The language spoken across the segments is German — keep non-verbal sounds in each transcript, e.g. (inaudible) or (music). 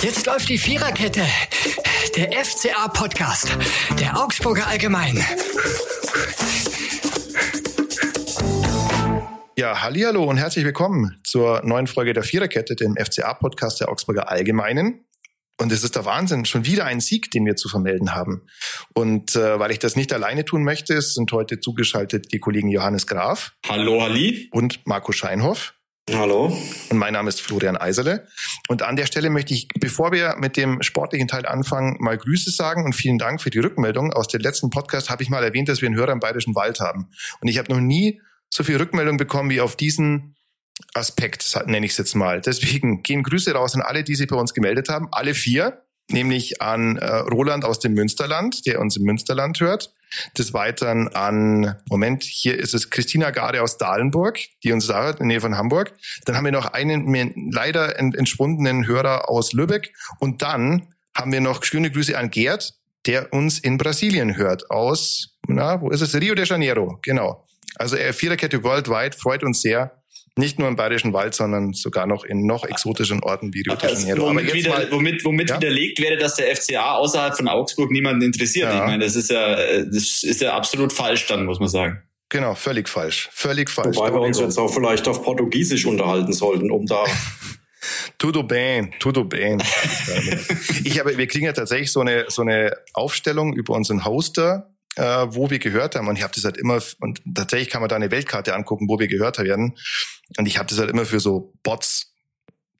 Jetzt läuft die Viererkette. Der FCA-Podcast. Der Augsburger Allgemein. Ja, hallo und herzlich willkommen zur neuen Folge der Viererkette, dem FCA-Podcast der Augsburger Allgemeinen. Und es ist der Wahnsinn, schon wieder ein Sieg, den wir zu vermelden haben. Und äh, weil ich das nicht alleine tun möchte, sind heute zugeschaltet die Kollegen Johannes Graf. Hallo, Halli. Und Marco Scheinhoff. Hallo. Und mein Name ist Florian Eiserle. Und an der Stelle möchte ich, bevor wir mit dem sportlichen Teil anfangen, mal Grüße sagen und vielen Dank für die Rückmeldung. Aus dem letzten Podcast habe ich mal erwähnt, dass wir einen Hörer im Bayerischen Wald haben. Und ich habe noch nie so viel Rückmeldung bekommen wie auf diesen Aspekt, nenne ich es jetzt mal. Deswegen gehen Grüße raus an alle, die sich bei uns gemeldet haben. Alle vier, nämlich an äh, Roland aus dem Münsterland, der uns im Münsterland hört. Des Weiteren an, Moment, hier ist es Christina Garde aus Dahlenburg, die uns da hört, in der Nähe von Hamburg. Dann haben wir noch einen mir leider entschwundenen Hörer aus Lübeck. Und dann haben wir noch schöne Grüße an Gerd, der uns in Brasilien hört, aus, na, wo ist es? Rio de Janeiro, genau. Also Viererkette Worldwide freut uns sehr. Nicht nur im Bayerischen Wald, sondern sogar noch in noch exotischen Orten wie Rio de Also, Janeiro. womit wieder, mal, womit, womit Ja? widerlegt wäre, dass der FCA außerhalb von Augsburg niemanden interessiert. Ja. Ich meine, das ist ja, das ist ja absolut falsch dann, muss man sagen. genau, völlig falsch. Völlig falsch. Wobei wir uns Aber jetzt auch vielleicht auf Portugiesisch unterhalten sollten, um da (laughs) Tudo bem, tudo bem. (laughs) ich habe, wir kriegen ja tatsächlich so eine, so eine Aufstellung über unseren Hoster, äh, wo wir gehört haben. Und ich habe das halt immer, und tatsächlich kann man da eine Weltkarte angucken, wo wir gehört werden. Und ich habe das halt immer für so Bots.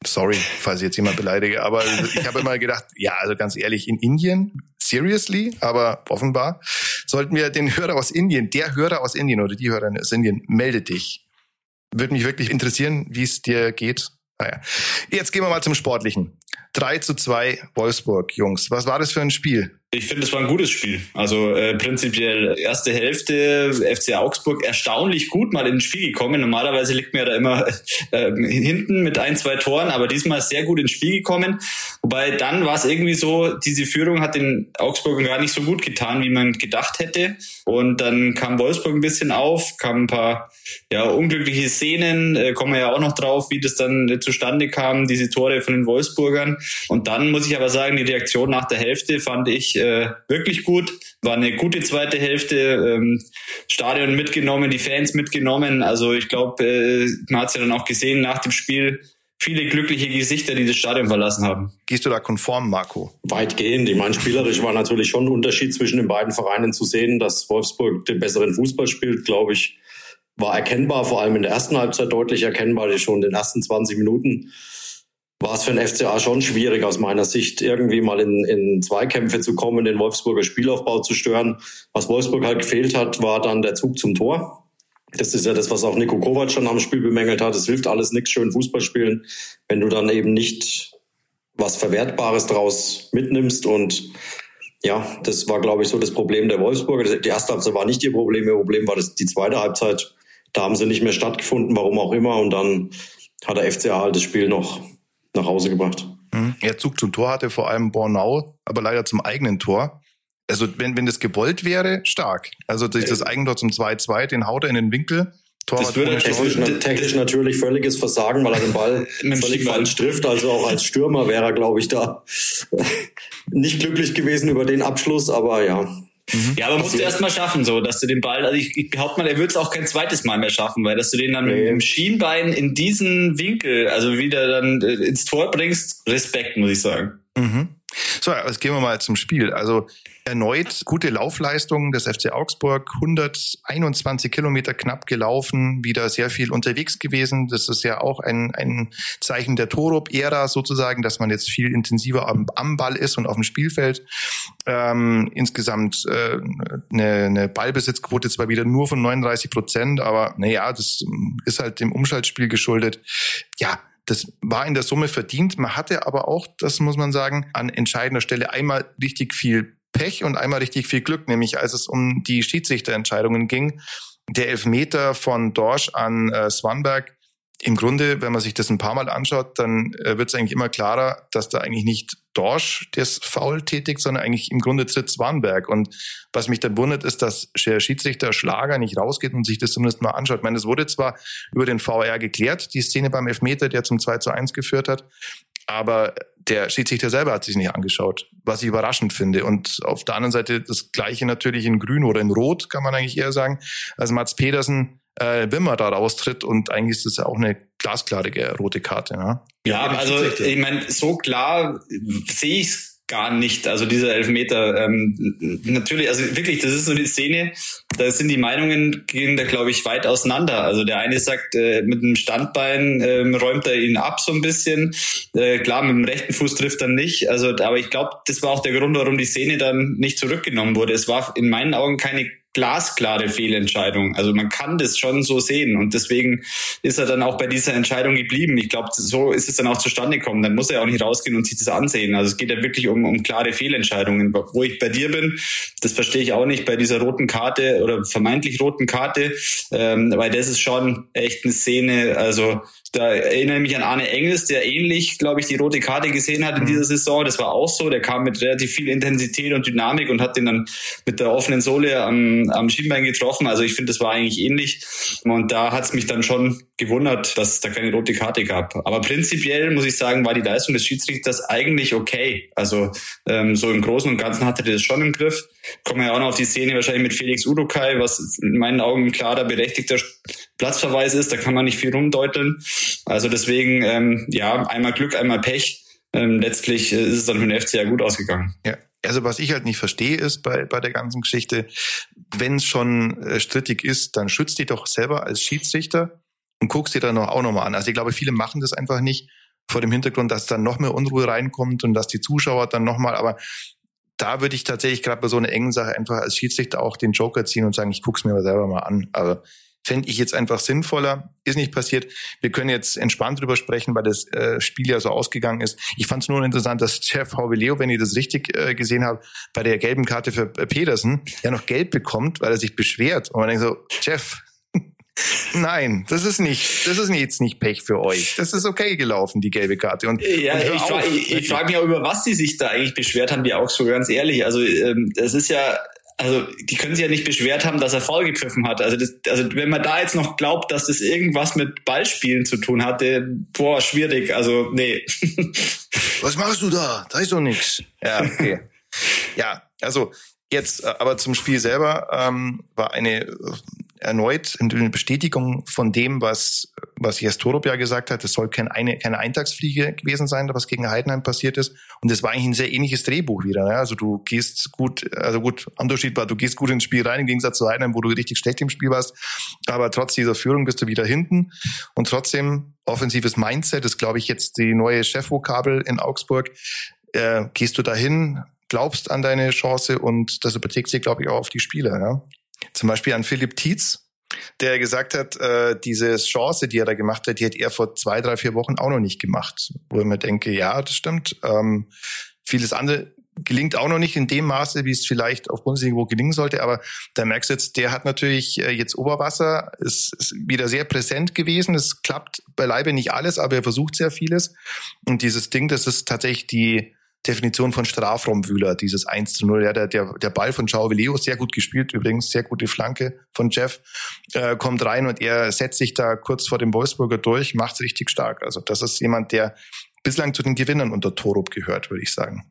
Sorry, falls ich jetzt jemand beleidige, aber ich habe immer gedacht, ja, also ganz ehrlich, in Indien, seriously, aber offenbar sollten wir den Hörer aus Indien, der Hörer aus Indien oder die Hörerin aus Indien, melde dich. Würde mich wirklich interessieren, wie es dir geht. Naja. Jetzt gehen wir mal zum Sportlichen. 3 zu 2 Wolfsburg, Jungs. Was war das für ein Spiel? Ich finde, es war ein gutes Spiel. Also äh, prinzipiell erste Hälfte FC Augsburg erstaunlich gut mal ins Spiel gekommen. Normalerweise liegt mir da immer (laughs) äh, hinten mit ein, zwei Toren, aber diesmal sehr gut ins Spiel gekommen. Wobei dann war es irgendwie so, diese Führung hat den Augsburgern gar nicht so gut getan, wie man gedacht hätte. Und dann kam Wolfsburg ein bisschen auf, kamen ein paar ja, unglückliche Szenen, äh, kommen wir ja auch noch drauf, wie das dann äh, zustande kam, diese Tore von den Wolfsburgern. Und dann muss ich aber sagen, die Reaktion nach der Hälfte fand ich äh, wirklich gut. War eine gute zweite Hälfte. Ähm, Stadion mitgenommen, die Fans mitgenommen. Also ich glaube, äh, man hat es ja dann auch gesehen nach dem Spiel. Viele glückliche Gesichter, die das Stadion verlassen haben. Gehst du da konform, Marco? weitgehend. Ich meine, spielerisch war natürlich schon ein Unterschied zwischen den beiden Vereinen zu sehen, dass Wolfsburg den besseren Fußball spielt, glaube ich, war erkennbar, vor allem in der ersten Halbzeit deutlich erkennbar, die schon in den ersten 20 Minuten war es für den FCA schon schwierig aus meiner Sicht, irgendwie mal in, in Zweikämpfe zu kommen, den Wolfsburger Spielaufbau zu stören. Was Wolfsburg halt gefehlt hat, war dann der Zug zum Tor. Das ist ja das, was auch Nico Kovac schon am Spiel bemängelt hat. Es hilft alles nichts, schön Fußball spielen, wenn du dann eben nicht was Verwertbares draus mitnimmst. Und ja, das war, glaube ich, so das Problem der Wolfsburger. Die erste Halbzeit war nicht ihr Problem. Ihr Problem war das, die zweite Halbzeit. Da haben sie nicht mehr stattgefunden, warum auch immer. Und dann hat der FCA halt das Spiel noch nach Hause gebracht. Hm? Ja, Zug zum Tor hatte vor allem Bornau, aber leider zum eigenen Tor. Also wenn, wenn das gewollt wäre, stark. Also durch das Eigentor zum 2-2, den haut er in den Winkel. Tor Das würde- Technisch, technisch natürlich völliges Versagen, weil er den Ball (laughs) völlig falsch trifft. Also auch als Stürmer wäre er, glaube ich, da (laughs) nicht glücklich gewesen über den Abschluss. Aber ja, Ja, aber musst du erst mal schaffen, so, dass du den Ball, also ich, ich behaupte mal, er wird es auch kein zweites Mal mehr schaffen, weil dass du den dann mit Nee. dem Schienbein in diesen Winkel, also wieder dann äh, ins Tor bringst, Respekt, muss ich sagen. Mhm. So, jetzt gehen wir mal zum Spiel. Also erneut gute Laufleistung des FC Augsburg, 121 Kilometer knapp gelaufen, wieder sehr viel unterwegs gewesen. Das ist ja auch ein, ein Zeichen der Torup-Ära sozusagen, dass man jetzt viel intensiver am, am Ball ist und auf dem Spielfeld. Ähm, insgesamt äh, eine, eine Ballbesitzquote zwar wieder nur von 39 Prozent, aber naja, das ist halt dem Umschaltspiel geschuldet. Ja, das war in der Summe verdient. Man hatte aber auch, das muss man sagen, an entscheidender Stelle einmal richtig viel Pech und einmal richtig viel Glück, nämlich als es um die Schiedsrichterentscheidungen ging. Der Elfmeter von Dorsch an äh, Swanberg, im Grunde, wenn man sich das ein paar Mal anschaut, dann äh, wird es eigentlich immer klarer, dass da eigentlich nicht Dorsch das Foul tätigt, sondern eigentlich im Grunde tritt Swanberg. Und was mich dann wundert, ist, dass der Schiedsrichter Schlager nicht rausgeht und sich das zumindest mal anschaut. Ich meine, es wurde zwar über den VR geklärt, die Szene beim Elfmeter, der zum 2 zu 1 geführt hat, aber der Schiedsrichter selber hat sich nicht angeschaut, was ich überraschend finde. Und auf der anderen Seite das Gleiche natürlich in Grün oder in Rot, kann man eigentlich eher sagen. Also Mats Pedersen, äh, Wimmer da raustritt und eigentlich ist das ja auch eine glasklare rote Karte. Ne? Ja, also ich meine, so klar sehe ich es gar nicht. Also dieser Elfmeter, ähm, natürlich, also wirklich, das ist so eine Szene, da sind die Meinungen gehen da, glaube ich, weit auseinander. Also der eine sagt, äh, mit dem Standbein ähm, räumt er ihn ab so ein bisschen. Äh, klar, mit dem rechten Fuß trifft er nicht. Also, aber ich glaube, das war auch der Grund, warum die Szene dann nicht zurückgenommen wurde. Es war in meinen Augen keine glasklare Fehlentscheidung. Also man kann das schon so sehen und deswegen ist er dann auch bei dieser Entscheidung geblieben. Ich glaube, so ist es dann auch zustande gekommen. Dann muss er auch nicht rausgehen und sich das ansehen. Also es geht ja wirklich um, um klare Fehlentscheidungen. Wo ich bei dir bin, das verstehe ich auch nicht bei dieser roten Karte oder vermeintlich roten Karte, ähm, weil das ist schon echt eine Szene. Also da erinnere ich mich an Arne Engels, der ähnlich, glaube ich, die rote Karte gesehen hat in mhm. dieser Saison. Das war auch so. Der kam mit relativ viel Intensität und Dynamik und hat den dann mit der offenen Sohle am, am Schienbein getroffen. Also ich finde, das war eigentlich ähnlich. Und da hat es mich dann schon gewundert, dass es da keine rote Karte gab. Aber prinzipiell muss ich sagen, war die Leistung des Schiedsrichters eigentlich okay. Also ähm, so im Großen und Ganzen hatte er das schon im Griff. Kommen wir ja auch noch auf die Szene wahrscheinlich mit Felix Urukai, was in meinen Augen ein klarer berechtigter Platzverweis ist. Da kann man nicht viel rumdeuteln. Also deswegen, ähm, ja, einmal Glück, einmal Pech. Ähm, letztlich ist es dann für den FC ja gut ausgegangen. Ja. Also was ich halt nicht verstehe ist bei, bei der ganzen Geschichte, wenn es schon äh, strittig ist, dann schützt dich doch selber als Schiedsrichter und guckst dir dann noch, auch nochmal an. Also ich glaube, viele machen das einfach nicht vor dem Hintergrund, dass dann noch mehr Unruhe reinkommt und dass die Zuschauer dann nochmal, aber da würde ich tatsächlich gerade bei so einer engen Sache einfach als Schiedsrichter auch den Joker ziehen und sagen, ich guck's mir mal selber mal an. Aber fände ich jetzt einfach sinnvoller. Ist nicht passiert. Wir können jetzt entspannt drüber sprechen, weil das äh, Spiel ja so ausgegangen ist. Ich fand es nur interessant, dass Jeff Hauveleo, wenn ich das richtig äh, gesehen habe, bei der gelben Karte für äh, Pedersen ja noch Geld bekommt, weil er sich beschwert. Und man denkt so, Jeff, Nein, das ist nicht, das ist jetzt nicht Pech für euch. Das ist okay gelaufen, die gelbe Karte. Und, ja, und ich, frage, ich, ich frage mich auch, über was sie sich da eigentlich beschwert haben, die auch so ganz ehrlich. Also, ähm, das ist ja, also die können sich ja nicht beschwert haben, dass er faul gepfiffen hat. Also, das, also wenn man da jetzt noch glaubt, dass das irgendwas mit Ballspielen zu tun hatte, boah, schwierig. Also nee. (laughs) Was machst du da? Da ist doch nichts. Ja, okay. ja, also jetzt äh, aber zum Spiel selber ähm, war eine erneut eine Bestätigung von dem, was, was Jes Torup ja gesagt hat. Es soll kein eine, keine Eintagsfliege gewesen sein, was gegen Heidenheim passiert ist. Und das war eigentlich ein sehr ähnliches Drehbuch wieder. Ne? Also du gehst gut, also gut, Unterschied war, du gehst gut ins Spiel rein, im Gegensatz zu Heidenheim, wo du richtig schlecht im Spiel warst. Aber trotz dieser Führung bist du wieder hinten. Und trotzdem offensives Mindset ist, glaube ich, jetzt die neue Chefvokabel in Augsburg. Äh, gehst du dahin, glaubst an deine Chance und das überträgt sich, glaube ich, auch auf die Spieler. Ja? Zum Beispiel an Philipp Tietz, der gesagt hat, äh, diese Chance, die er da gemacht hat, die hat er vor zwei, drei, vier Wochen auch noch nicht gemacht. Wo ich mir denke, ja, das stimmt. Ähm, vieles andere gelingt auch noch nicht in dem Maße, wie es vielleicht auf Bundesliga gelingen sollte. Aber da merkst du jetzt, der hat natürlich äh, jetzt Oberwasser, ist, ist wieder sehr präsent gewesen. Es klappt beileibe nicht alles, aber er versucht sehr vieles. Und dieses Ding, das ist tatsächlich die Definition von Strafraumwühler, dieses 1 zu 0. Ja, der, der, der Ball von Joao Leo, sehr gut gespielt, übrigens, sehr gute Flanke von Jeff, äh, kommt rein und er setzt sich da kurz vor dem Wolfsburger durch, macht es richtig stark. Also das ist jemand, der bislang zu den Gewinnern unter Torup gehört, würde ich sagen.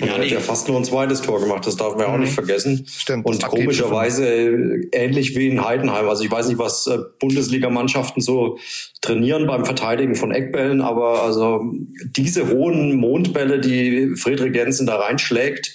Und ja, er hat ja fast nur ein zweites Tor gemacht, das darf man mhm. auch nicht vergessen. Stimmt. Und komischerweise äh, ähnlich wie in Heidenheim. Also ich weiß nicht, was äh, Bundesligamannschaften so trainieren beim Verteidigen von Eckbällen, aber also diese hohen Mondbälle, die Friedrich Jensen da reinschlägt,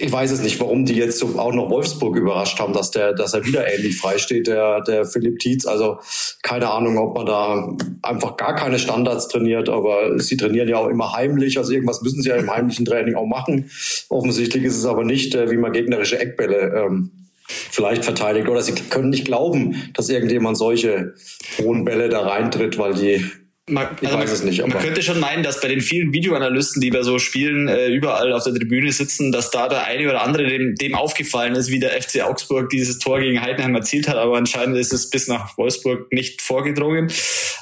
ich weiß es nicht, warum die jetzt auch noch Wolfsburg überrascht haben, dass der, dass er wieder ähnlich frei steht, der, der Philipp Tietz. Also keine Ahnung, ob man da einfach gar keine Standards trainiert, aber sie trainieren ja auch immer heimlich. Also irgendwas müssen sie ja im heimlichen Training auch machen. Offensichtlich ist es aber nicht, äh, wie man gegnerische Eckbälle ähm, vielleicht verteidigt. Oder sie können nicht glauben, dass irgendjemand solche hohen Bälle da reintritt, weil die man, ich also weiß es nicht. man könnte schon meinen, dass bei den vielen Videoanalysten, die bei so Spielen äh, überall auf der Tribüne sitzen, dass da der eine oder andere dem, dem aufgefallen ist, wie der FC Augsburg dieses Tor gegen Heidenheim erzielt hat. Aber anscheinend ist es bis nach Wolfsburg nicht vorgedrungen.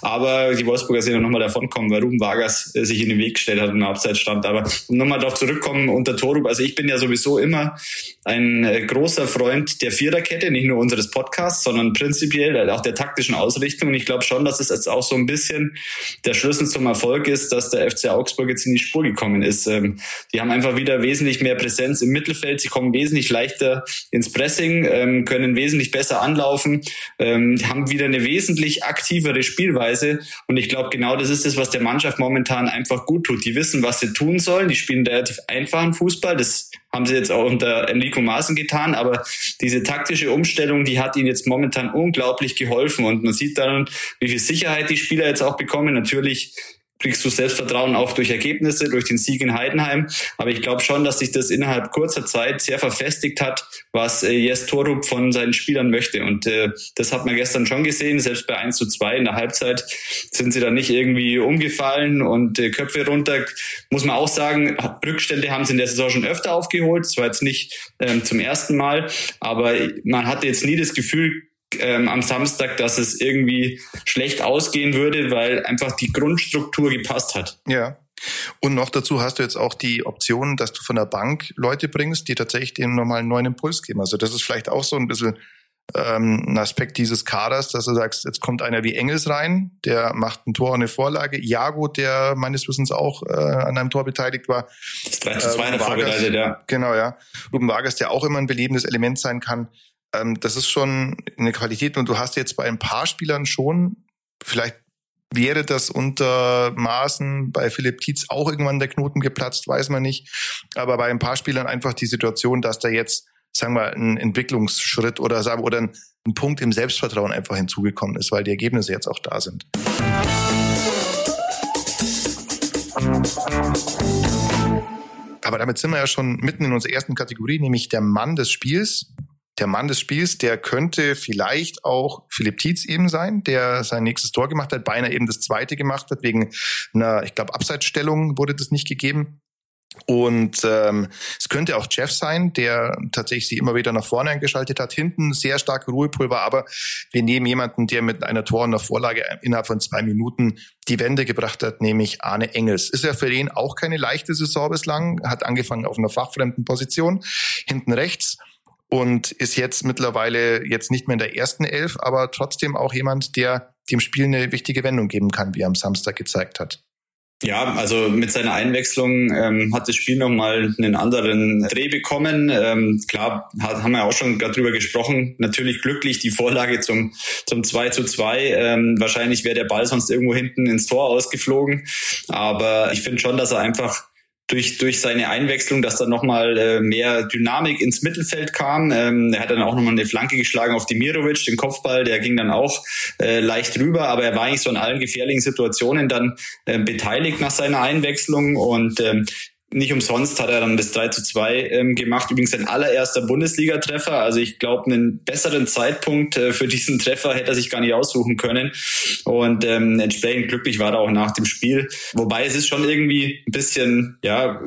Aber die Wolfsburger sind ja nochmal davonkommen, weil Ruben Vargas äh, sich in den Weg gestellt hat und Abseits stand. Aber um nochmal darauf zurückkommen unter Torup, also ich bin ja sowieso immer ein äh, großer Freund der Viererkette, nicht nur unseres Podcasts, sondern prinzipiell auch der taktischen Ausrichtung. Und ich glaube schon, dass es jetzt auch so ein bisschen der Schlüssel zum Erfolg ist, dass der FC Augsburg jetzt in die Spur gekommen ist. Ähm, die haben einfach wieder wesentlich mehr Präsenz im Mittelfeld. Sie kommen wesentlich leichter ins Pressing, ähm, können wesentlich besser anlaufen, ähm, haben wieder eine wesentlich aktivere Spielweise. Und ich glaube, genau das ist es, was der Mannschaft momentan einfach gut tut. Die wissen, was sie tun sollen. Die spielen relativ einfachen Fußball. Das haben sie jetzt auch unter Enrico Maaßen getan, aber diese taktische Umstellung, die hat ihnen jetzt momentan unglaublich geholfen und man sieht dann, wie viel Sicherheit die Spieler jetzt auch bekommen. Natürlich kriegst du Selbstvertrauen auch durch Ergebnisse, durch den Sieg in Heidenheim. Aber ich glaube schon, dass sich das innerhalb kurzer Zeit sehr verfestigt hat, was äh, Jes Torup von seinen Spielern möchte. Und äh, das hat man gestern schon gesehen. Selbst bei 1 zu 2 in der Halbzeit sind sie da nicht irgendwie umgefallen und äh, Köpfe runter. Muss man auch sagen, Rückstände haben sie in der Saison schon öfter aufgeholt. Das war jetzt nicht ähm, zum ersten Mal. Aber man hatte jetzt nie das Gefühl, ähm, am Samstag, dass es irgendwie schlecht ausgehen würde, weil einfach die Grundstruktur gepasst hat. Ja. Und noch dazu hast du jetzt auch die Option, dass du von der Bank Leute bringst, die tatsächlich den normalen neuen Impuls geben. Also das ist vielleicht auch so ein bisschen ähm, ein Aspekt dieses Kaders, dass du sagst, jetzt kommt einer wie Engels rein, der macht ein Tor und eine Vorlage. Jago, der meines Wissens auch äh, an einem Tor beteiligt war. Das 3 zu 2 äh, vorbereitet, ja. Genau, ja. Ruben Vargas, der auch immer ein belebendes Element sein kann ähm, das ist schon eine Qualität und du hast jetzt bei ein paar Spielern schon, vielleicht wäre das unter Maßen bei Philipp Tietz auch irgendwann der Knoten geplatzt, weiß man nicht. Aber bei ein paar Spielern einfach die Situation, dass da jetzt, sagen wir, ein Entwicklungsschritt oder sagen oder ein, ein Punkt im Selbstvertrauen einfach hinzugekommen ist, weil die Ergebnisse jetzt auch da sind. Aber damit sind wir ja schon mitten in unserer ersten Kategorie, nämlich der Mann des Spiels der Mann des Spiels, der könnte vielleicht auch Philipp Tietz eben sein, der sein nächstes Tor gemacht hat, beinahe eben das zweite gemacht hat, wegen einer, ich glaube, Abseitsstellung wurde das nicht gegeben. Und ähm, es könnte auch Jeff sein, der tatsächlich sich immer wieder nach vorne eingeschaltet hat. Hinten sehr starke Ruhepulver, aber wir nehmen jemanden, der mit einer Tor und einer Vorlage innerhalb von zwei Minuten die Wende gebracht hat, nämlich Arne Engels. Ist ja für ihn auch keine leichte Saison bislang, hat angefangen auf einer fachfremden Position, hinten rechts und ist jetzt mittlerweile jetzt nicht mehr in der ersten Elf, aber trotzdem auch jemand, der dem Spiel eine wichtige Wendung geben kann, wie er am Samstag gezeigt hat. Ja, also mit seiner Einwechslung ähm, hat das Spiel nochmal einen anderen Dreh bekommen. Ähm, klar, hat, haben wir auch schon darüber gesprochen. Natürlich glücklich die Vorlage zum, zum 2 zu 2. Ähm, wahrscheinlich wäre der Ball sonst irgendwo hinten ins Tor ausgeflogen. Aber ich finde schon, dass er einfach durch, durch seine Einwechslung, dass da nochmal äh, mehr Dynamik ins Mittelfeld kam. Ähm, er hat dann auch nochmal eine Flanke geschlagen auf Dimirovic, den Kopfball, der ging dann auch äh, leicht rüber, aber er war eigentlich so in allen gefährlichen Situationen dann äh, beteiligt nach seiner Einwechslung und ähm, nicht umsonst hat er dann das 3 zu 2 ähm, gemacht. Übrigens sein allererster Bundesliga-Treffer. Also ich glaube, einen besseren Zeitpunkt äh, für diesen Treffer hätte er sich gar nicht aussuchen können. Und ähm, entsprechend glücklich war er auch nach dem Spiel. Wobei es ist schon irgendwie ein bisschen, ja,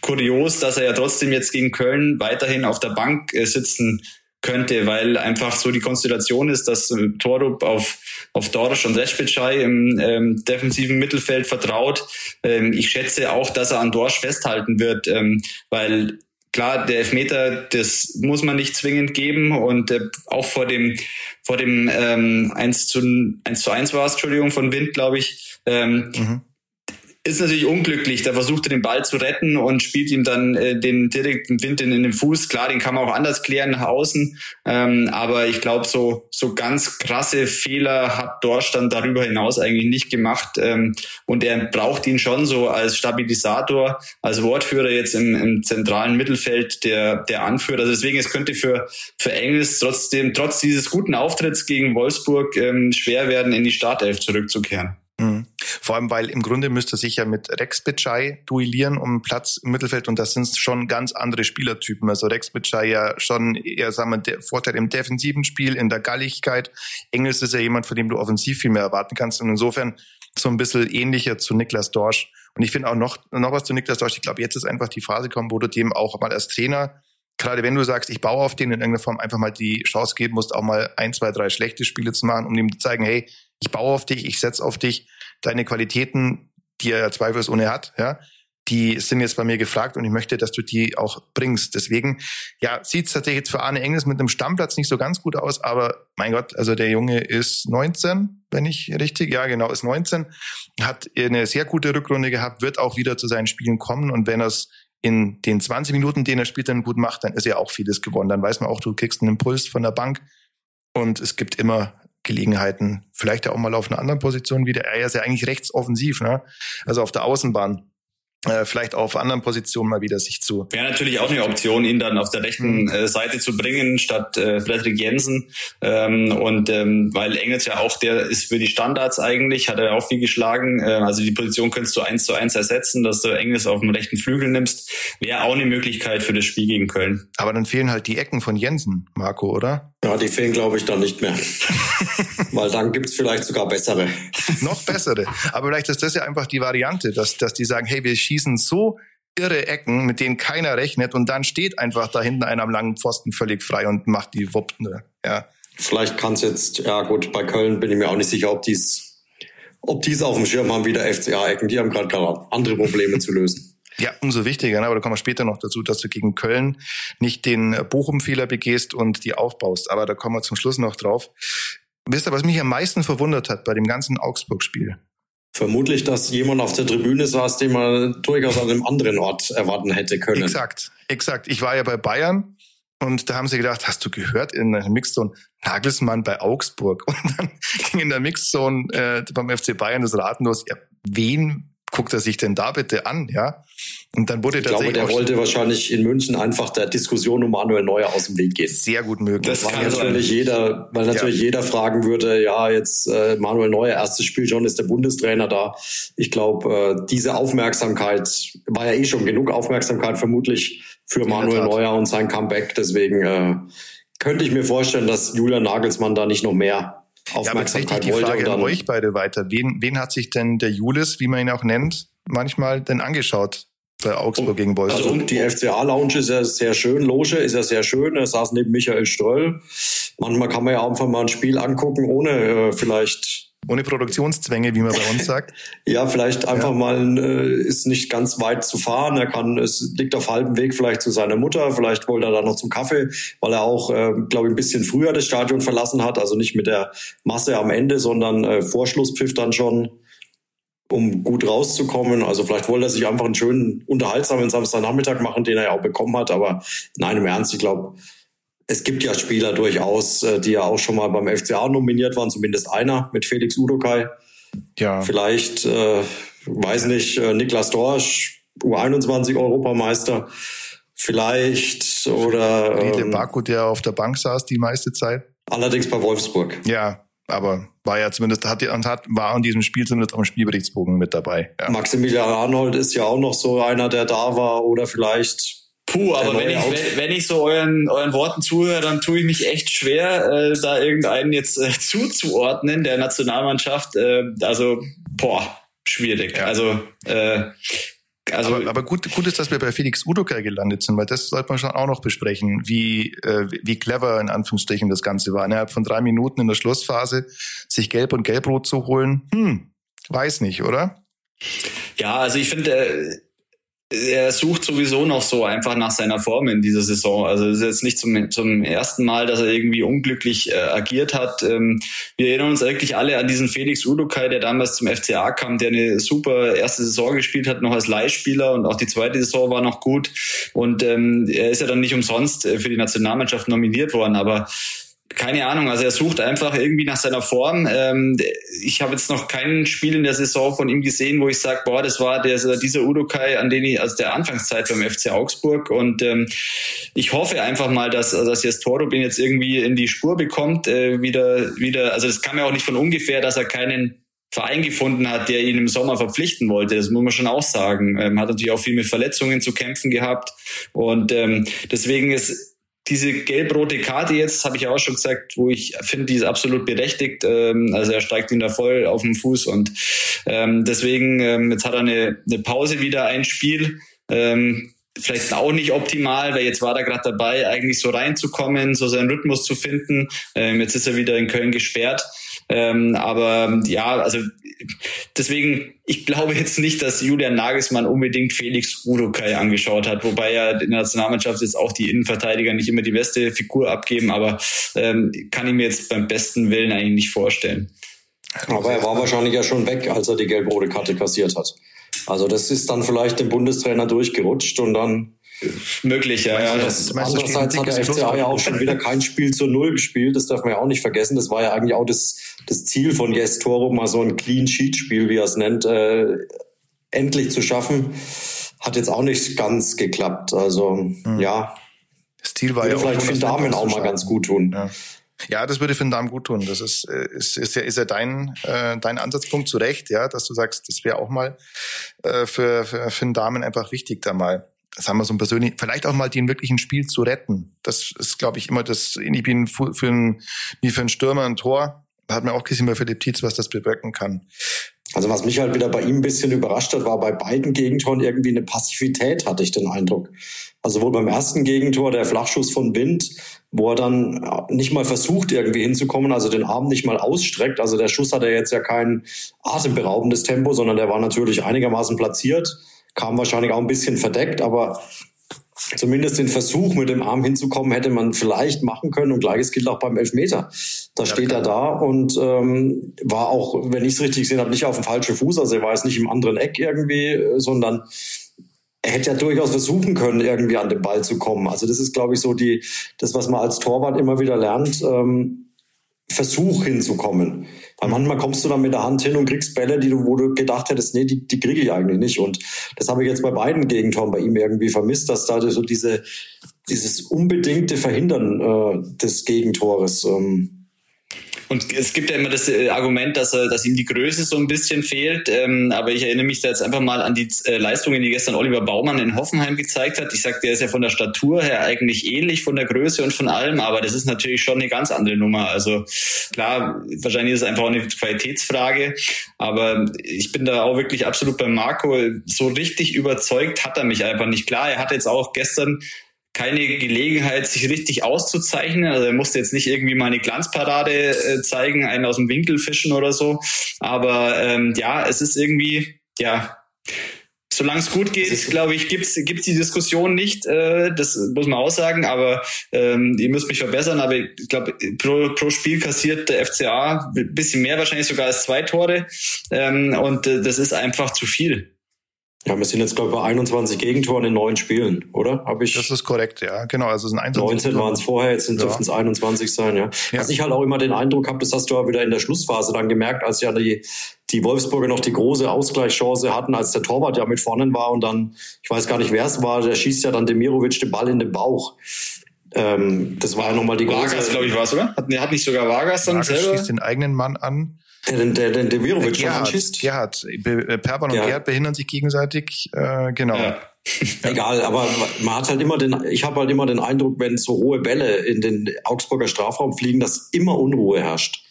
kurios, dass er ja trotzdem jetzt gegen Köln weiterhin auf der Bank äh, sitzen könnte, weil einfach so die Konstellation ist, dass äh, Torup auf, auf Dorsch und Respitschei im ähm, defensiven Mittelfeld vertraut. Ähm, ich schätze auch, dass er an Dorsch festhalten wird, ähm, weil klar, der Elfmeter, das muss man nicht zwingend geben und äh, auch vor dem vor dem ähm, 1 zu 1 zu 1 war es, Entschuldigung, von Wind, glaube ich, ähm, mhm ist natürlich unglücklich. Da versucht er den Ball zu retten und spielt ihm dann äh, den direkten Wind in, in, den Fuß. Klar, den kann man auch anders klären nach außen. Ähm, aber ich glaube, so, so ganz krasse Fehler hat Dorsch dann darüber hinaus eigentlich nicht gemacht. Ähm, und er braucht ihn schon so als Stabilisator, als Wortführer jetzt im, im zentralen Mittelfeld der, der Anführer. Also deswegen, es könnte für, für Engels trotzdem, trotz dieses guten Auftritts gegen Wolfsburg, ähm, schwer werden, in die Startelf zurückzukehren. Mhm. Vor allem, weil im Grunde müsste sich ja mit Rex Bitschei duellieren um Platz im Mittelfeld und das sind schon ganz andere Spielertypen. Also Rex Bitschei ja schon eher, sagen wir, der Vorteil im defensiven Spiel, in der Galligkeit. Engels ist ja jemand, von dem du offensiv viel mehr erwarten kannst und insofern so ein bisschen ähnlicher zu Niklas Dorsch. Und ich finde auch noch, noch was zu Niklas Dorsch. Ich glaube, jetzt ist einfach die Phase gekommen, wo du dem auch mal als Trainer gerade wenn du sagst, ich baue auf den in irgendeiner Form einfach mal die Chance geben musst, auch mal ein, zwei, drei schlechte Spiele zu machen, um ihm zu zeigen, hey, ich baue auf dich, ich setze auf dich, deine Qualitäten, die er zweifelsohne hat, ja, die sind jetzt bei mir gefragt und ich möchte, dass du die auch bringst. Deswegen, ja, sieht es tatsächlich jetzt für Arne Engels mit einem Stammplatz nicht so ganz gut aus, aber mein Gott, also der Junge ist 19, wenn ich richtig, ja genau, ist 19, hat eine sehr gute Rückrunde gehabt, wird auch wieder zu seinen Spielen kommen und wenn er es in den 20 Minuten, den er spielt, dann gut macht, dann ist ja auch vieles gewonnen. Dann weiß man auch, du kriegst einen Impuls von der Bank und es gibt immer Gelegenheiten, vielleicht auch mal auf einer anderen Position wieder. Er ist ja eigentlich rechtsoffensiv, ne? also auf der Außenbahn äh, vielleicht auf anderen Positionen mal wieder sich zu. Wäre natürlich auch eine Option, ihn dann auf der rechten mhm. äh, Seite zu bringen, statt äh, Frederik Jensen. Ähm, und ähm, weil Engels ja auch der ist für die Standards eigentlich, hat er auch viel geschlagen. Äh, also die Position könntest du eins zu eins ersetzen, dass du Engels auf dem rechten Flügel nimmst. Wäre auch eine Möglichkeit für das Spiel gegen Köln. Aber dann fehlen halt die Ecken von Jensen, Marco, oder? Ja, die fehlen, glaube ich, dann nicht mehr. (laughs) Weil dann gibt's vielleicht sogar bessere. Noch bessere. Aber vielleicht ist das ja einfach die Variante, dass, dass die sagen, hey, wir schießen so irre Ecken, mit denen keiner rechnet und dann steht einfach da hinten einer am langen Pfosten völlig frei und macht die Wupp. Ne? Ja. Vielleicht kann es jetzt, ja gut, bei Köln bin ich mir auch nicht sicher, ob dies, ob dies auf dem Schirm haben wie der FCA-Ecken. Die haben gerade andere Probleme zu lösen. (laughs) Ja, umso wichtiger, ne? aber da kommen wir später noch dazu, dass du gegen Köln nicht den Bochum-Fehler begehst und die aufbaust. Aber da kommen wir zum Schluss noch drauf. Wisst ihr, was mich am meisten verwundert hat bei dem ganzen Augsburg-Spiel? Vermutlich, dass jemand auf der Tribüne saß, den man durchaus an einem anderen Ort erwarten hätte können. Exakt, exakt. Ich war ja bei Bayern und da haben sie gedacht, hast du gehört in der Mixzone Nagelsmann bei Augsburg? (laughs) Und dann ging in der Mixzone äh, beim FC Bayern das Raten los. Ja, wen guckt er sich denn da bitte an, ja? Und dann wurde ich glaube, der wollte wahrscheinlich in München einfach der Diskussion um Manuel Neuer aus dem Weg gehen. Sehr gut möglich. Das weil natürlich sein. jeder, weil natürlich ja. jeder fragen würde, ja, jetzt äh, Manuel Neuer, erstes Spiel schon, ist der Bundestrainer da. Ich glaube, äh, diese Aufmerksamkeit war ja eh schon genug Aufmerksamkeit vermutlich für Manuel Neuer und sein Comeback. Deswegen äh, könnte ich mir vorstellen, dass Julian Nagelsmann da nicht noch mehr Aufmerksamkeit ja, aber die Frage an euch beide weiter. Wen, wen hat sich denn der Julis, wie man ihn auch nennt, manchmal denn angeschaut? bei Augsburg gegen Wolfsburg. Also die FCA-Lounge ist ja sehr schön, Loge ist ja sehr schön, er saß neben Michael Ströll. Manchmal kann man ja einfach mal ein Spiel angucken, ohne äh, vielleicht ohne Produktionszwänge, wie man bei uns sagt. (laughs) ja, vielleicht einfach ja. mal äh, ist nicht ganz weit zu fahren. Er kann, es liegt auf halbem Weg vielleicht zu seiner Mutter. Vielleicht wollte er da noch zum Kaffee, weil er auch, äh, glaube ich, ein bisschen früher das Stadion verlassen hat. Also nicht mit der Masse am Ende, sondern äh, Vorschlusspfiff dann schon um gut rauszukommen. Also vielleicht wollte er sich einfach einen schönen, unterhaltsamen Samstagnachmittag machen, den er ja auch bekommen hat. Aber nein, im Ernst, ich glaube, es gibt ja Spieler durchaus, äh, die ja auch schon mal beim FCA nominiert waren, zumindest einer mit Felix Udokai. Ja. Vielleicht, äh, weiß nicht, äh, Niklas Dorsch, U21 Europameister. Vielleicht oder. Riedle ähm, Baku, der auf der Bank saß die meiste Zeit. Allerdings bei Wolfsburg. Ja, aber war ja zumindest, hat, hat, war in diesem Spiel zumindest am Spielberichtsbogen mit dabei. Ja. Maximilian Arnold ist ja auch noch so einer, der da war oder vielleicht Puh, aber wenn ich, wenn, wenn, ich so euren, euren Worten zuhöre, dann tue ich mich echt schwer, äh, da irgendeinen jetzt äh, (laughs) zuzuordnen, der Nationalmannschaft. Äh, also, boah, schwierig. Ja. Also, äh, also, aber, aber gut, gut ist, dass wir bei Felix Udokai gelandet sind, weil das sollte man schon auch noch besprechen, wie, äh, wie clever in Anführungsstrichen das Ganze war. Innerhalb von drei Minuten in der Schlussphase sich Gelb und Gelbrot zu holen, hm, weiß nicht, oder? Ja, also ich finde, äh, er sucht sowieso noch so einfach nach seiner Form in dieser Saison. Also es ist jetzt nicht zum, zum ersten Mal, dass er irgendwie unglücklich äh, agiert hat. Ähm, wir erinnern uns eigentlich alle an diesen Felix Udokai, der damals zum FCA kam, der eine super erste Saison gespielt hat, noch als Leihspieler und auch die zweite Saison war noch gut. Und ähm, er ist ja dann nicht umsonst äh, für die Nationalmannschaft nominiert worden, aber keine Ahnung, also er sucht einfach irgendwie nach seiner Form. Ähm, ich habe jetzt noch kein Spiel in der Saison von ihm gesehen, wo ich sage, boah, das war der, dieser Udokai, an den ich, also der Anfangszeit beim FC Augsburg. Und ähm, ich hoffe einfach mal, dass, dass jetzt Torubin jetzt irgendwie in die Spur bekommt, äh, wieder, wieder, also das kam ja auch nicht von ungefähr, dass er keinen Verein gefunden hat, der ihn im Sommer verpflichten wollte. Das muss man schon auch sagen. Ähm, hat natürlich auch viel mit Verletzungen zu kämpfen gehabt. Und ähm, deswegen ist diese gelb-rote Karte jetzt, habe ich auch schon gesagt, wo ich finde, die ist absolut berechtigt. Ähm, also er steigt ihn da voll auf den Fuß und ähm, deswegen, ähm, jetzt hat er eine, eine Pause wieder, ein Spiel. Vielleicht auch nicht optimal, weil jetzt war er gerade dabei, eigentlich so reinzukommen, so seinen Rhythmus zu finden. Jetzt ist er wieder in Köln gesperrt. Aber ja, also deswegen, ich glaube jetzt nicht, dass Julian Nagelsmann unbedingt Felix Urukai angeschaut hat, wobei ja in der Nationalmannschaft jetzt auch die Innenverteidiger nicht immer die beste Figur abgeben, aber ähm, kann ich mir jetzt beim besten Willen eigentlich nicht vorstellen. Aber er war wahrscheinlich ja schon weg, als er die gelb-rote Karte kassiert hat. Also das ist dann vielleicht dem Bundestrainer durchgerutscht und dann Möglich, ja. ja. Das, andererseits hat der FCA ja auch schon wieder kein Spiel zu Null gespielt. Das darf man ja auch nicht vergessen. Das war ja eigentlich auch das, das Ziel von Jes Toro, mal so ein Clean-Sheet-Spiel, wie er es nennt, äh, endlich zu schaffen. Hat jetzt auch nicht ganz geklappt. Also, hm. ja. Das Ziel war Würde ja vielleicht Finn Damen auch mal ganz gut tun. Ja. Ja, das würde Finn Darm gut tun. Das ist, äh, ist, ist ja, ist ja dein, äh, dein Ansatzpunkt zu Recht, ja, dass du sagst, das wäre auch mal äh, für, für Finn Damen einfach wichtig, da mal sagen wir so ein persönlich, vielleicht auch mal den wirklichen Spiel zu retten. Das ist, glaube ich, immer das, ich bin für, ein, wie für einen Stürmer ein Tor. Hat man auch gesehen bei Philipp Tietz, was das bewirken kann. Also was mich halt wieder bei ihm ein bisschen überrascht hat, war bei beiden Gegentoren irgendwie eine Passivität, hatte ich den Eindruck. Also wohl beim ersten Gegentor der Flachschuss von Wind, wo er dann nicht mal versucht, irgendwie hinzukommen, also den Arm nicht mal ausstreckt. Also der Schuss hatte jetzt ja kein atemberaubendes Tempo, sondern der war natürlich einigermaßen platziert kam wahrscheinlich auch ein bisschen verdeckt, aber zumindest den Versuch, mit dem Arm hinzukommen, hätte man vielleicht machen können. Und gleiches gilt auch beim Elfmeter. Da ja, steht er da und ähm, war auch, wenn ich es richtig gesehen habe, nicht auf dem falschen Fuß. Also er war jetzt nicht im anderen Eck irgendwie, sondern er hätte ja durchaus versuchen können, irgendwie an den Ball zu kommen. Also das ist, glaube ich, so die, das, was man als Torwart immer wieder lernt. Ähm, Versuch hinzukommen. Weil manchmal kommst du dann mit der Hand hin und kriegst Bälle, die du, wo du gedacht hättest, nee, die, die kriege ich eigentlich nicht. Und das habe ich jetzt bei beiden Gegentoren bei ihm irgendwie vermisst, dass da so diese, dieses unbedingte Verhindern äh, des Gegentores ähm, und es gibt ja immer das äh, Argument, dass, er, dass ihm die Größe so ein bisschen fehlt. Ähm, aber ich erinnere mich da jetzt einfach mal an die äh, Leistungen, die gestern Oliver Baumann in Hoffenheim gezeigt hat. Ich sag, der ist ja von der Statur her eigentlich ähnlich, von der Größe und von allem, aber das ist natürlich schon eine ganz andere Nummer. Also klar, wahrscheinlich ist es einfach auch eine Qualitätsfrage. Aber ich bin da auch wirklich absolut bei Marco. So richtig überzeugt hat er mich einfach nicht. Klar, er hat jetzt auch gestern keine Gelegenheit, sich richtig auszuzeichnen. Also er musste jetzt nicht irgendwie mal eine Glanzparade äh, zeigen, einen aus dem Winkel fischen oder so. Aber ähm, ja, es ist irgendwie, ja, solange es gut geht, glaube ich, gibt's gibt's die Diskussion nicht. Äh, das muss man auch sagen. Aber ähm, ihr müsst mich verbessern. Aber ich glaube, pro, pro Spiel kassiert der FCA ein bisschen mehr, wahrscheinlich sogar als zwei Tore. Ähm, und äh, das ist einfach zu viel. Ja, wir sind jetzt, glaube ich, bei 21 Gegentoren in neun Spielen, oder? Hab ich das ist korrekt, ja. Genau, also es sind 19 waren es vorher, jetzt sind, ja. dürften es 21 sein, ja. ja. Was ich halt auch immer den Eindruck habe, das hast du ja wieder in der Schlussphase dann gemerkt, als ja die, die Wolfsburger noch die große Ausgleichschance hatten, als der Torwart ja mit vorne war und dann, ich weiß gar nicht, wer es war, der schießt ja dann Demirovic den Ball in den Bauch. Ähm, das war ja nochmal die Vargas, große... glaube ich, war es, oder? Hat, hat nicht sogar Vargas dann Vargas selber? schießt den eigenen Mann an. Der, der, der, der Virovic schon anschießt? Gerhard. Perban und Gerhard. Gerhard behindern sich gegenseitig. Äh, genau. Ja. (laughs) Egal, aber man hat halt immer den, ich habe halt immer den Eindruck, wenn so hohe Bälle in den Augsburger Strafraum fliegen, dass immer Unruhe herrscht.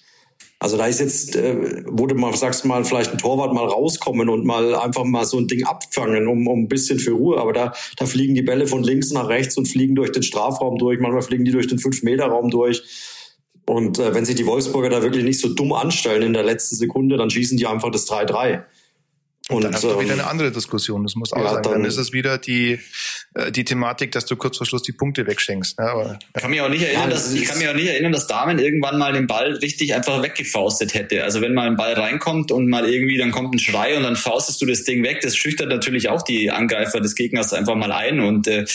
Also da ist jetzt, äh, wurde mal, sagst du mal, vielleicht ein Torwart mal rauskommen und mal einfach mal so ein Ding abfangen, um, um ein bisschen für Ruhe. Aber da, da fliegen die Bälle von links nach rechts und fliegen durch den Strafraum durch. Manchmal fliegen die durch den 5-Meter-Raum durch. Und äh, wenn sich die Wolfsburger da wirklich nicht so dumm anstellen in der letzten Sekunde, dann schießen die einfach das 3-3. Und, dann hast du wieder ähm, eine andere Diskussion. Das muss auch ja, sein. Dann, dann ist es wieder die, äh, die Thematik, dass du kurz vor Schluss die Punkte wegschenkst. Ne? Aber, ich kann mich auch nicht erinnern, ja, dass, ich kann mich auch nicht erinnern, dass Damen irgendwann mal den Ball richtig einfach weggefaustet hätte. Also wenn mal ein Ball reinkommt und mal irgendwie, dann kommt ein Schrei und dann faustest du das Ding weg. Das schüchtert natürlich auch die Angreifer des Gegners einfach mal ein. Und äh,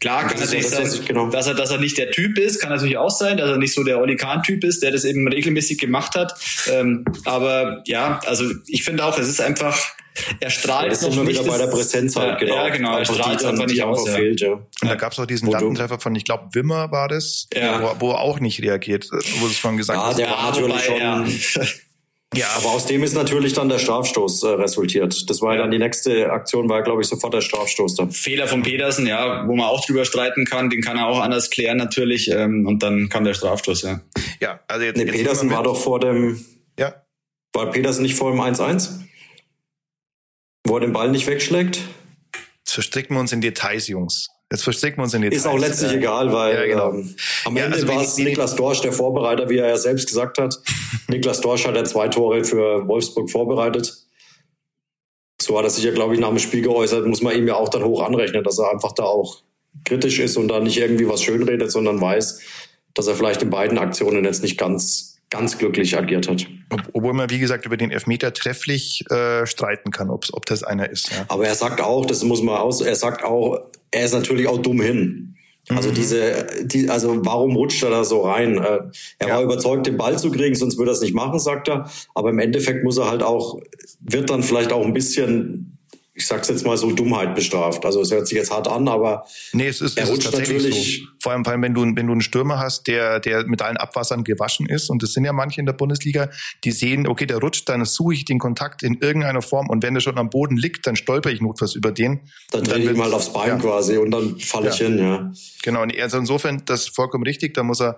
klar kann natürlich sein, genau. dass er, dass er nicht der Typ ist, kann natürlich auch sein, dass er nicht so der Oli Kahn-Typ ist, der das eben regelmäßig gemacht hat. Ähm, aber ja, also ich finde auch, es ist einfach er strahlt ja, das noch nicht. Wieder bei der Präsenz halt, genau. Ja, genau. Er strahlt einfach nicht aus. Ja. Fehlt, ja. Und da gab es auch diesen Lattentreffer von, ich glaube, Wimmer war das, ja. wo, wo, er auch nicht reagiert, wo es schon gesagt ja, Der war natürlich schon. Ja, aber aus dem ist natürlich dann der Strafstoß äh, resultiert. Das war ja dann die nächste Aktion, war glaube ich sofort der Strafstoß dann. Fehler von Petersen, ja, wo man auch drüber streiten kann, den kann er auch anders klären natürlich. Ähm, und dann kam der Strafstoß, ja. Ja, also jetzt. Nee, jetzt Petersen war doch vor dem. Ja. War Petersen nicht vor dem 1-1? Wo er den Ball nicht wegschlägt? Jetzt verstricken wir uns in Details, Jungs. Jetzt verstricken wir uns in Details. Ist auch letztlich egal, weil ja, genau. ähm, am ja, Ende also war es Niklas Dorsch, der Vorbereiter, wie er ja selbst gesagt hat. (laughs) Niklas Dorsch hat ja zwei Tore für Wolfsburg vorbereitet. So hat er sich ja, glaube ich, nach dem Spiel geäußert, muss man ihm ja auch dann hoch anrechnen, dass er einfach da auch kritisch ist und da nicht irgendwie was schönredet, sondern weiß, dass er vielleicht in beiden Aktionen jetzt nicht ganz ganz glücklich agiert hat. Obwohl man, wie gesagt, über den Elfmeter trefflich äh, streiten kann, ob, ob das einer ist. Ja. Aber er sagt auch, das muss man aus, er sagt auch, er ist natürlich auch dumm hin. Also mhm. diese, die, also warum rutscht er da so rein? Äh, er ja. war überzeugt, den Ball zu kriegen, sonst würde er es nicht machen, sagt er. Aber im Endeffekt muss er halt auch, wird dann vielleicht auch ein bisschen ich sag's jetzt mal so, Dummheit bestraft. Also es hört sich jetzt hart an, aber nee, es ist, er es ist tatsächlich so. Vor allem, vor allem, wenn du, wenn du einen Stürmer hast, der, der mit allen Abwassern gewaschen ist, und das sind ja manche in der Bundesliga, die sehen, okay, der rutscht, dann suche ich den Kontakt in irgendeiner Form und wenn der schon am Boden liegt, dann stolper ich notfalls über den. Dann drehe ich mal aufs Bein ja. quasi und dann falle ja. ich hin, ja. Genau, also insofern, das ist vollkommen richtig, da muss er,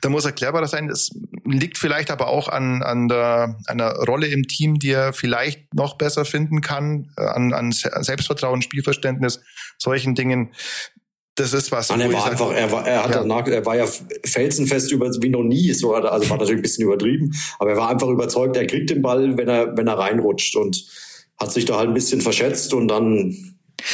da muss er cleverer sein. Das liegt vielleicht aber auch an, an der, einer Rolle im Team, die er vielleicht noch besser finden kann, äh, an, an Selbstvertrauen, Spielverständnis, solchen Dingen. Das ist was. Und er war einfach, er war, er hat ja. danach, er war ja felsenfest über, wie noch nie, so, also war natürlich ein bisschen übertrieben, aber er war einfach überzeugt, er kriegt den Ball, wenn er, wenn er reinrutscht und hat sich da halt ein bisschen verschätzt und dann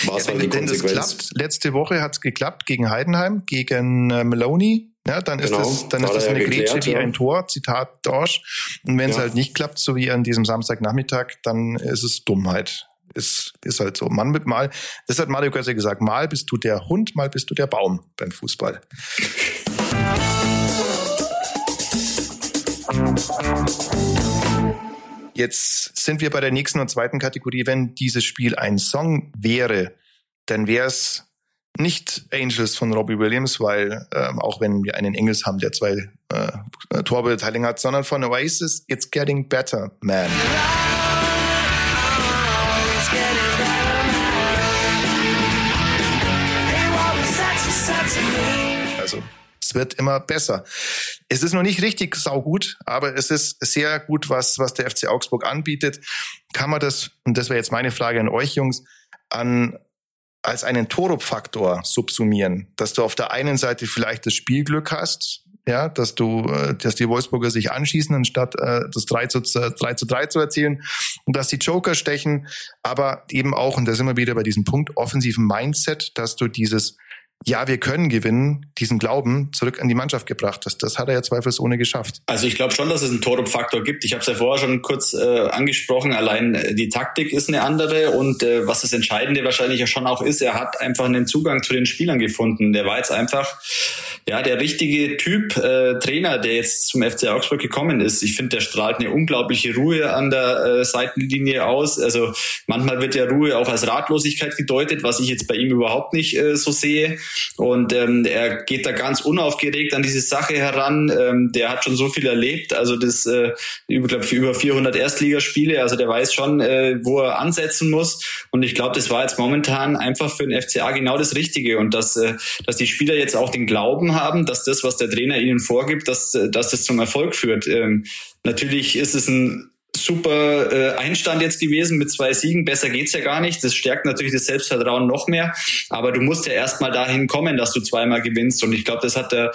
war es ja, halt die Konsequenz. Das klappt. Letzte Woche hat es geklappt gegen Heidenheim, gegen äh, Maloney. Ja, dann ist genau, das, dann ist das eine ja Grätsche wie ja. ein Tor, Zitat Dorsch. Und wenn es halt nicht klappt, so wie an diesem Samstagnachmittag, dann ist es Dummheit. Ist, ist halt so. Mann mit Mal. Das hat Mario Götze gesagt. Mal bist du der Hund, mal bist du der Baum beim Fußball. Jetzt sind wir bei der nächsten und zweiten Kategorie. Wenn dieses Spiel ein Song wäre, dann wäre es nicht Angels von Robbie Williams, weil ähm, auch wenn wir einen Engels haben, der zwei äh, Torbeteiligung hat, sondern von Oasis, It's Getting Better, Man. Wird immer besser. Es ist noch nicht richtig saugut, aber es ist sehr gut, was, was der FC Augsburg anbietet. Kann man das, und das wäre jetzt meine Frage an euch Jungs, an, als einen Torup-Faktor subsumieren, dass du auf der einen Seite vielleicht das Spielglück hast, ja, dass du, äh, dass die Wolfsburger sich anschießen, anstatt äh, das 3 zu, 3 zu 3 zu erzielen und dass die Joker stechen, aber eben auch, und da sind wir wieder bei diesem Punkt, offensiven Mindset, dass du dieses ja, wir können gewinnen, diesen Glauben zurück an die Mannschaft gebracht hast. Das hat er ja zweifelsohne geschafft. Also ich glaube schon, dass es einen Torup-Faktor gibt. Ich habe es ja vorher schon kurz äh, angesprochen. Allein äh, die Taktik ist eine andere und äh, was das Entscheidende wahrscheinlich ja schon auch ist, er hat einfach einen Zugang zu den Spielern gefunden. Der war jetzt einfach ja der richtige Typ äh, Trainer, der jetzt zum FC Augsburg gekommen ist. Ich finde, der strahlt eine unglaubliche Ruhe an der äh, Seitenlinie aus. Also manchmal wird ja Ruhe auch als Ratlosigkeit gedeutet, was ich jetzt bei ihm überhaupt nicht äh, so sehe. Und ähm, er geht da ganz unaufgeregt an diese Sache heran. Ähm, der hat schon so viel erlebt, also das äh, über, glaub, über 400 Erstligaspiele. Also der weiß schon, äh, wo er ansetzen muss. Und ich glaube, das war jetzt momentan einfach für den FCA genau das Richtige. Und dass, äh, dass die Spieler jetzt auch den Glauben haben, dass das, was der Trainer ihnen vorgibt, dass, dass das zum Erfolg führt. Ähm, natürlich ist es ein super äh, Einstand jetzt gewesen mit zwei Siegen. Besser geht's ja gar nicht. Das stärkt natürlich das Selbstvertrauen noch mehr. Aber du musst ja erstmal dahin kommen, dass du zweimal gewinnst. Und ich glaube, das hat der,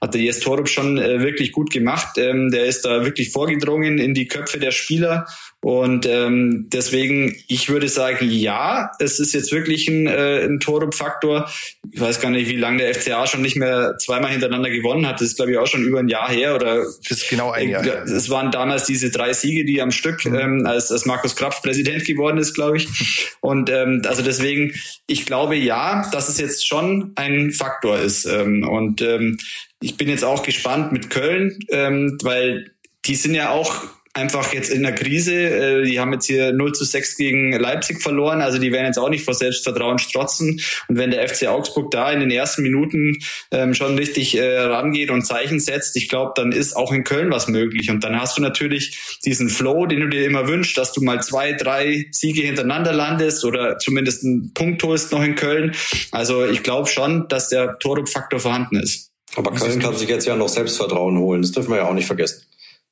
hat der Jes Torup schon äh, wirklich gut gemacht. Ähm, der ist da wirklich vorgedrungen in die Köpfe der Spieler und ähm, deswegen, ich würde sagen, ja, es ist jetzt wirklich ein, äh, ein Torup-Faktor. Ich weiß gar nicht, wie lange der FCA schon nicht mehr zweimal hintereinander gewonnen hat. Das ist, glaube ich, auch schon über ein Jahr her. Oder das ist genau ein Jahr. Äh, es waren damals diese drei Siege, die am Stück, mhm. ähm, als, als Markus Krapf Präsident geworden ist, glaube ich. (laughs) Und ähm, also deswegen, ich glaube ja, dass es jetzt schon ein Faktor ist. Ähm, und ähm, ich bin jetzt auch gespannt mit Köln, ähm, weil die sind ja auch einfach jetzt in der Krise. Äh, die haben jetzt hier 0 zu 6 gegen Leipzig verloren, also die werden jetzt auch nicht vor Selbstvertrauen strotzen. Und wenn der FC Augsburg da in den ersten Minuten ähm, schon richtig äh, rangeht und Zeichen setzt, ich glaube, dann ist auch in Köln was möglich. Und dann hast du natürlich diesen Flow, den du dir immer wünschst, dass du mal zwei, drei Siege hintereinander landest oder zumindest einen Punkt holst noch in Köln. Also ich glaube schon, dass der Torup-Faktor vorhanden ist. Aber Köln kann sich jetzt ja noch Selbstvertrauen holen. Das dürfen wir ja auch nicht vergessen.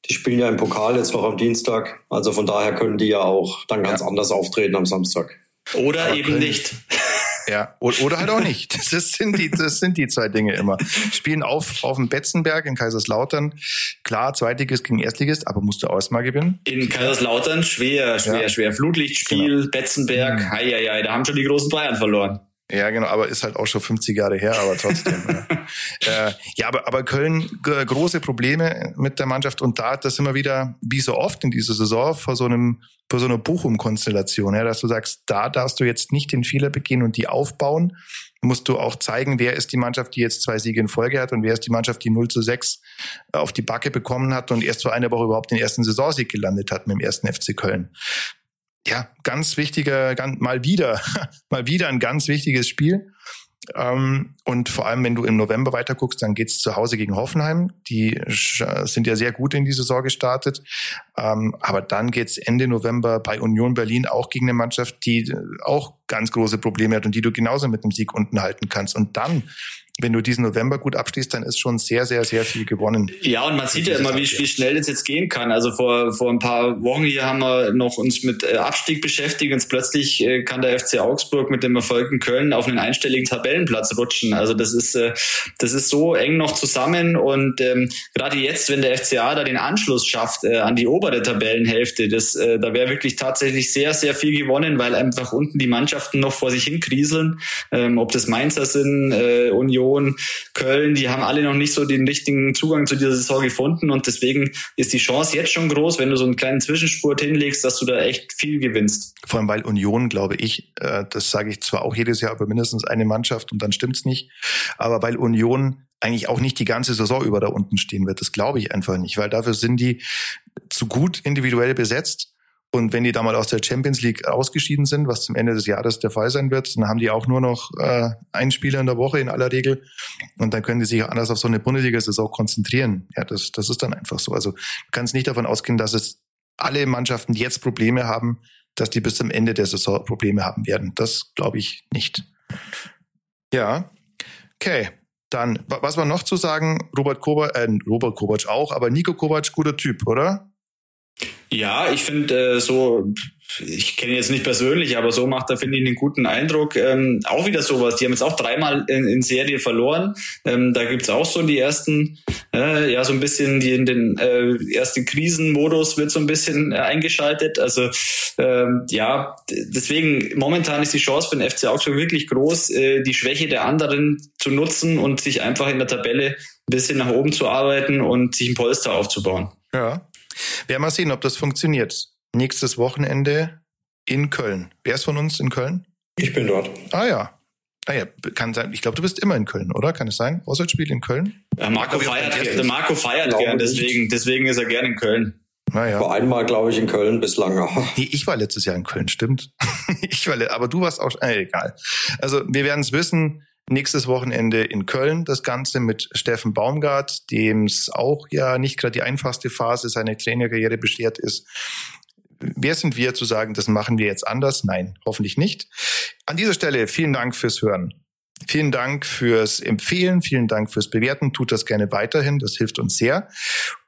Die spielen ja im Pokal jetzt noch am Dienstag. Also von daher können die ja auch dann ganz ja. anders auftreten am Samstag. Oder ja, eben nicht. (laughs) Ja, oder halt auch nicht. Das sind die, das sind die zwei Dinge immer. Spielen auf, auf dem Betzenberg in Kaiserslautern. Klar, Zweitligist gegen Erstligist, aber musst du auch mal gewinnen. In Kaiserslautern schwer, schwer, ja. schwer. Flutlichtspiel, genau. Betzenberg, mhm. hei, hei, hei, da haben schon die großen Bayern verloren. Ja, genau, aber ist halt auch schon 50 Jahre her, aber trotzdem. ja. (laughs) Äh, ja, aber, aber Köln große Probleme mit der Mannschaft und da das immer wieder, wie so oft in dieser Saison, vor so einem, vor so einer Bochum-Konstellation, ja, dass du sagst, da darfst du jetzt nicht den Fehler begehen und die aufbauen, musst du auch zeigen, wer ist die Mannschaft, die jetzt zwei Siege in Folge hat und wer ist die Mannschaft, die 0 zu 6 auf die Backe bekommen hat und erst vor einer Woche überhaupt den ersten Saisonsieg gelandet hat mit dem ersten FC Köln ja, ganz wichtiger, ganz, mal wieder, (laughs) mal wieder ein ganz wichtiges Spiel. Ähm, und vor allem, wenn du im November weiter guckst, dann geht's zu Hause gegen Hoffenheim. Die sind ja sehr gut in die Saison gestartet. Ähm, aber dann geht's Ende November bei Union Berlin auch gegen eine Mannschaft, die auch ganz große Probleme hat und die du genauso mit einem Sieg unten halten kannst. Und dann wenn du diesen November gut abschließt, dann ist schon sehr, sehr, sehr viel gewonnen. Ja, und man sieht ja immer, wie, wie schnell es jetzt gehen kann. Also vor, vor ein paar Wochen hier haben wir noch uns mit äh, Abstieg beschäftigt und plötzlich äh, kann der FC Augsburg mit dem Erfolg in Köln auf einen einstelligen Tabellenplatz rutschen. Also das ist, äh, das ist so eng noch zusammen und ähm, gerade jetzt, wenn der FCA da den Anschluss schafft äh, an die obere Tabellenhälfte, das, äh, da wäre wirklich tatsächlich sehr, sehr viel gewonnen, weil einfach unten die Mannschaften noch vor sich hin kriseln. Ähm, ob das Mainzer sind, äh, Union, Köln, die haben alle noch nicht so den richtigen Zugang zu dieser Saison gefunden und deswegen ist die Chance jetzt schon groß, wenn du so einen kleinen Zwischenspurt hinlegst, dass du da echt viel gewinnst. Vor allem, weil Union, glaube ich, äh, das sage ich zwar auch jedes Jahr, aber mindestens eine Mannschaft und dann stimmt's nicht, aber weil Union eigentlich auch nicht die ganze Saison über da unten stehen wird. Das glaube ich einfach nicht, weil dafür sind die zu gut individuell besetzt und wenn die da mal aus der Champions League ausgeschieden sind, was zum Ende des Jahres der Fall sein wird, dann haben die auch nur noch äh, einen Spieler in der Woche in aller Regel. Und dann können die sich anders auf so eine Bundesliga-Saison konzentrieren. Ja, das, das ist dann einfach so. Also du kannst nicht davon ausgehen, dass es alle Mannschaften, die jetzt Probleme haben, dass die bis zum Ende der Saison Probleme haben werden. Das glaube ich nicht. Ja, okay. Dann, was war noch zu sagen? Robert Kovac, äh, Robert Kovac auch, aber Nico Kovac, guter Typ, oder? Ja, ich finde äh, so, ich kenne jetzt nicht persönlich, aber so macht er, finde ich, einen guten Eindruck. Ähm, auch wieder sowas, die haben jetzt auch dreimal in, in Serie verloren. Ähm, da gibt's auch so die ersten, äh, ja, so ein bisschen die in den äh, ersten Krisenmodus wird so ein bisschen äh, eingeschaltet. Also ähm, ja, deswegen momentan ist die Chance für den FC Augsburg wirklich groß, äh, die Schwäche der anderen zu nutzen und sich einfach in der Tabelle ein bisschen nach oben zu arbeiten und sich ein Polster aufzubauen. Ja, werden wir sehen, ob das funktioniert. Nächstes Wochenende in Köln. Wer ist von uns in Köln? Ich bin dort. Ah ja. Ah ja, kann sein. Ich glaube, du bist immer in Köln, oder? Kann es sein? Auswärtsspiel in Köln? Ja, Marco feiert, der Marco feiert gern, deswegen, deswegen ist er gern in Köln. Naja. War einmal, glaube ich, in Köln bislang. (laughs) Nee, ich war letztes Jahr in Köln, stimmt. (laughs) ich war, aber du warst auch, äh, egal. Also, wir werden es wissen. Nächstes Wochenende in Köln das Ganze mit Steffen Baumgart, dem es auch ja nicht gerade die einfachste Phase seiner Trainerkarriere beschert ist. Wer sind wir zu sagen, das machen wir jetzt anders? Nein, hoffentlich nicht. An dieser Stelle vielen Dank fürs Hören. Vielen Dank fürs Empfehlen, vielen Dank fürs Bewerten. Tut das gerne weiterhin, das hilft uns sehr.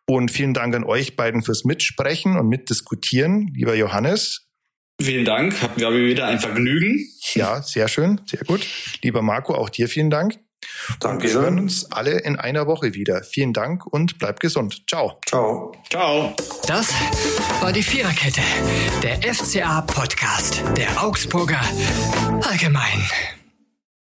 Und vielen Dank an euch beiden fürs Mitsprechen und Mitdiskutieren, lieber Johannes. Vielen Dank, hatten wir wieder ein Vergnügen. Ja, sehr schön, sehr gut. Lieber Marco, auch dir vielen Dank. Danke. Wir hören uns alle in einer Woche wieder. Vielen Dank und bleibt gesund. Ciao. Ciao. Ciao. Das war die Viererkette, der FCA Podcast der Augsburger Allgemein.